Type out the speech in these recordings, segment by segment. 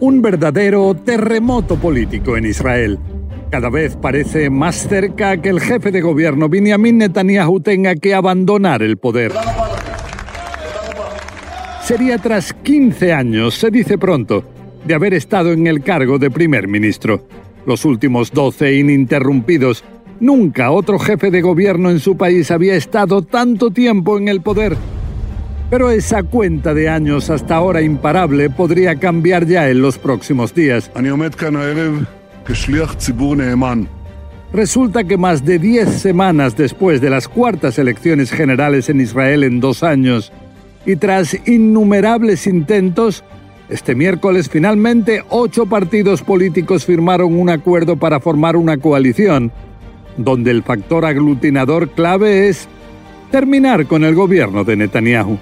un verdadero terremoto político en Israel. Cada vez parece más cerca que el jefe de gobierno Benjamin Netanyahu tenga que abandonar el poder. Sería tras 15 años, se dice pronto, de haber estado en el cargo de primer ministro. Los últimos 12 ininterrumpidos. Nunca otro jefe de gobierno en su país había estado tanto tiempo en el poder. Pero esa cuenta de años hasta ahora imparable podría cambiar ya en los próximos días. Resulta que más de 10 semanas después de las cuartas elecciones generales en Israel en dos años, y tras innumerables intentos, este miércoles finalmente ocho partidos políticos firmaron un acuerdo para formar una coalición, donde el factor aglutinador clave es terminar con el gobierno de Netanyahu.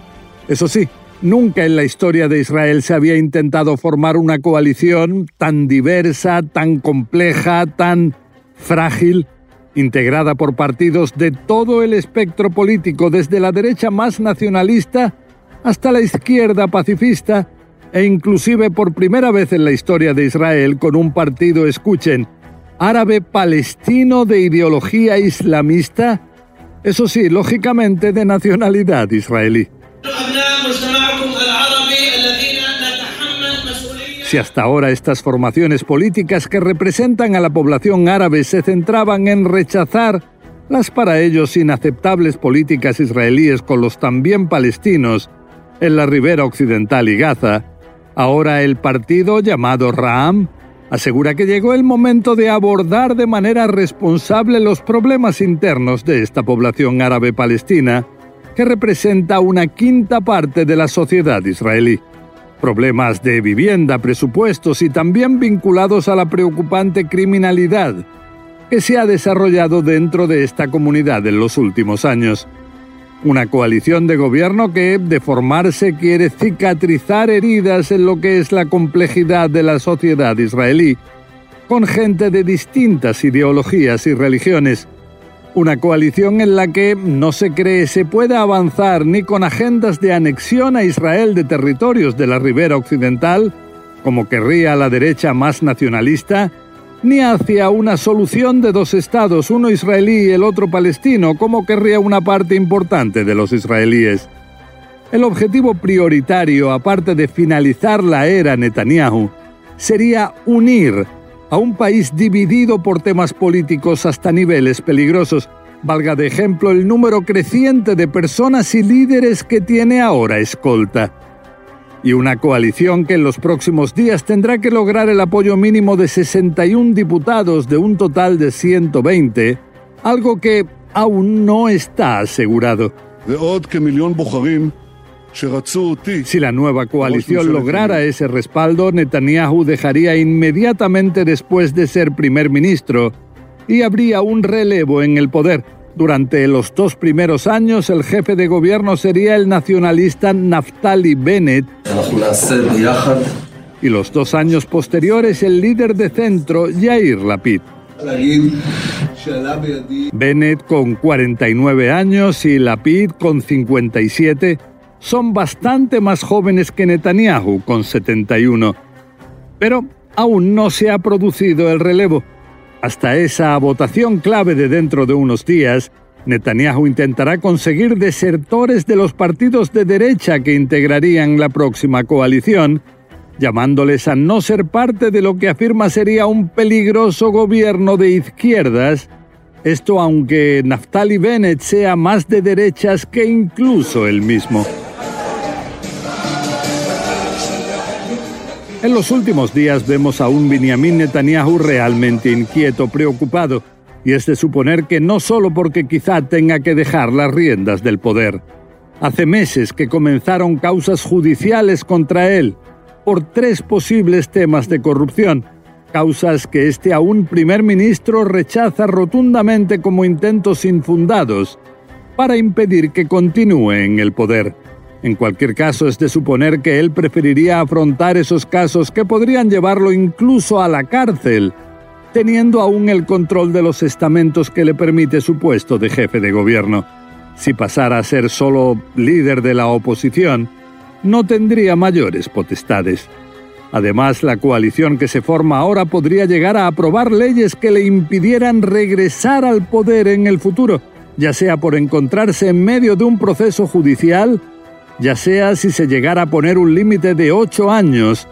Eso sí, nunca en la historia de Israel se había intentado formar una coalición tan diversa, tan compleja, tan frágil, integrada por partidos de todo el espectro político, desde la derecha más nacionalista hasta la izquierda pacifista, e inclusive por primera vez en la historia de Israel con un partido, escuchen, árabe palestino de ideología islamista, eso sí, lógicamente de nacionalidad israelí. Si hasta ahora estas formaciones políticas que representan a la población árabe se centraban en rechazar las para ellos inaceptables políticas israelíes con los también palestinos en la ribera occidental y Gaza, ahora el partido llamado Ram asegura que llegó el momento de abordar de manera responsable los problemas internos de esta población árabe palestina que representa una quinta parte de la sociedad israelí. Problemas de vivienda, presupuestos y también vinculados a la preocupante criminalidad que se ha desarrollado dentro de esta comunidad en los últimos años. Una coalición de gobierno que, de formarse, quiere cicatrizar heridas en lo que es la complejidad de la sociedad israelí, con gente de distintas ideologías y religiones, una coalición en la que no se cree se pueda avanzar ni con agendas de anexión a Israel de territorios de la ribera occidental, como querría la derecha más nacionalista, ni hacia una solución de dos estados, uno israelí y el otro palestino, como querría una parte importante de los israelíes. El objetivo prioritario, aparte de finalizar la era Netanyahu, sería unir a un país dividido por temas políticos hasta niveles peligrosos. Valga de ejemplo el número creciente de personas y líderes que tiene ahora escolta. Y una coalición que en los próximos días tendrá que lograr el apoyo mínimo de 61 diputados de un total de 120, algo que aún no está asegurado. Si la nueva coalición lograra ese respaldo, Netanyahu dejaría inmediatamente después de ser primer ministro y habría un relevo en el poder. Durante los dos primeros años, el jefe de gobierno sería el nacionalista Naftali Bennett. Y los dos años posteriores, el líder de centro, Yair Lapid. Bennett con 49 años y Lapid con 57 son bastante más jóvenes que Netanyahu, con 71. Pero aún no se ha producido el relevo. Hasta esa votación clave de dentro de unos días, Netanyahu intentará conseguir desertores de los partidos de derecha que integrarían la próxima coalición, llamándoles a no ser parte de lo que afirma sería un peligroso gobierno de izquierdas, esto aunque Naftali Bennett sea más de derechas que incluso él mismo. En los últimos días vemos a un Benjamin Netanyahu realmente inquieto, preocupado, y es de suponer que no solo porque quizá tenga que dejar las riendas del poder. Hace meses que comenzaron causas judiciales contra él por tres posibles temas de corrupción, causas que este aún primer ministro rechaza rotundamente como intentos infundados para impedir que continúe en el poder. En cualquier caso, es de suponer que él preferiría afrontar esos casos que podrían llevarlo incluso a la cárcel, teniendo aún el control de los estamentos que le permite su puesto de jefe de gobierno. Si pasara a ser solo líder de la oposición, no tendría mayores potestades. Además, la coalición que se forma ahora podría llegar a aprobar leyes que le impidieran regresar al poder en el futuro, ya sea por encontrarse en medio de un proceso judicial, ya sea si se llegara a poner un límite de ocho años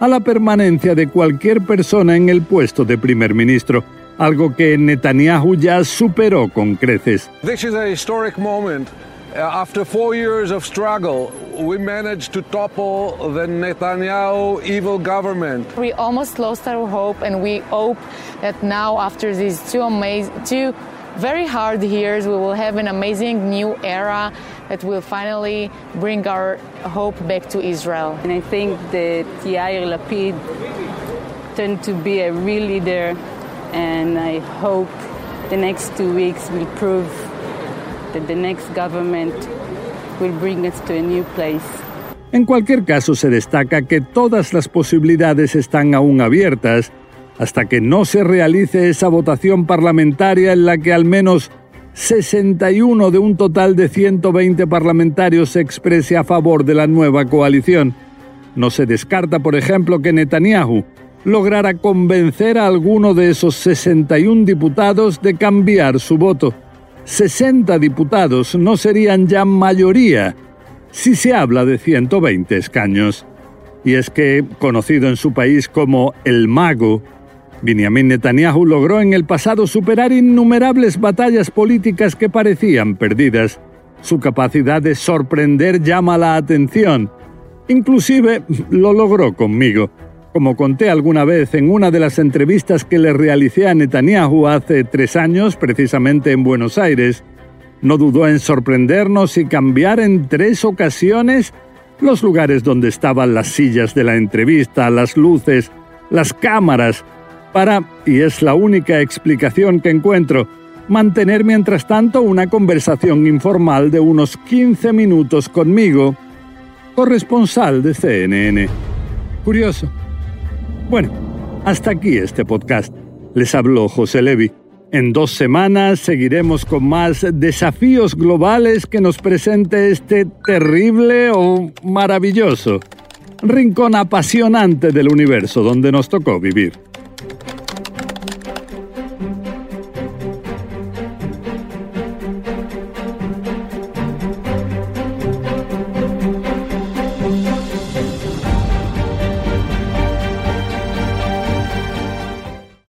a la permanencia de cualquier persona en el puesto de primer ministro, algo que Netanyahu ya superó con creces. This is a historic moment. Uh, after four years of struggle, we managed to topple the Netanyahu evil government. We almost lost our hope, and we hope that now, after these two amazing, two very hard years, we will have an amazing new era that will finally bring our hope back to Israel. And I think that Yair Lapid turned to be a real leader, and I hope the next two weeks will prove that the next government will bring us to a new place. En cualquier caso, se destaca que todas las posibilidades están aún abiertas hasta que no se realice esa votación parlamentaria en la que al menos 61 de un total de 120 parlamentarios se exprese a favor de la nueva coalición. No se descarta, por ejemplo, que Netanyahu lograra convencer a alguno de esos 61 diputados de cambiar su voto. 60 diputados no serían ya mayoría si se habla de 120 escaños. Y es que, conocido en su país como el mago, Benjamin Netanyahu logró en el pasado superar innumerables batallas políticas que parecían perdidas. Su capacidad de sorprender llama la atención. Inclusive lo logró conmigo. Como conté alguna vez en una de las entrevistas que le realicé a Netanyahu hace tres años, precisamente en Buenos Aires, no dudó en sorprendernos y cambiar en tres ocasiones los lugares donde estaban las sillas de la entrevista, las luces, las cámaras, para, y es la única explicación que encuentro, mantener mientras tanto una conversación informal de unos 15 minutos conmigo, corresponsal de CNN. Curioso. Bueno, hasta aquí este podcast. Les habló José Levi. En dos semanas seguiremos con más desafíos globales que nos presente este terrible o maravilloso rincón apasionante del universo donde nos tocó vivir.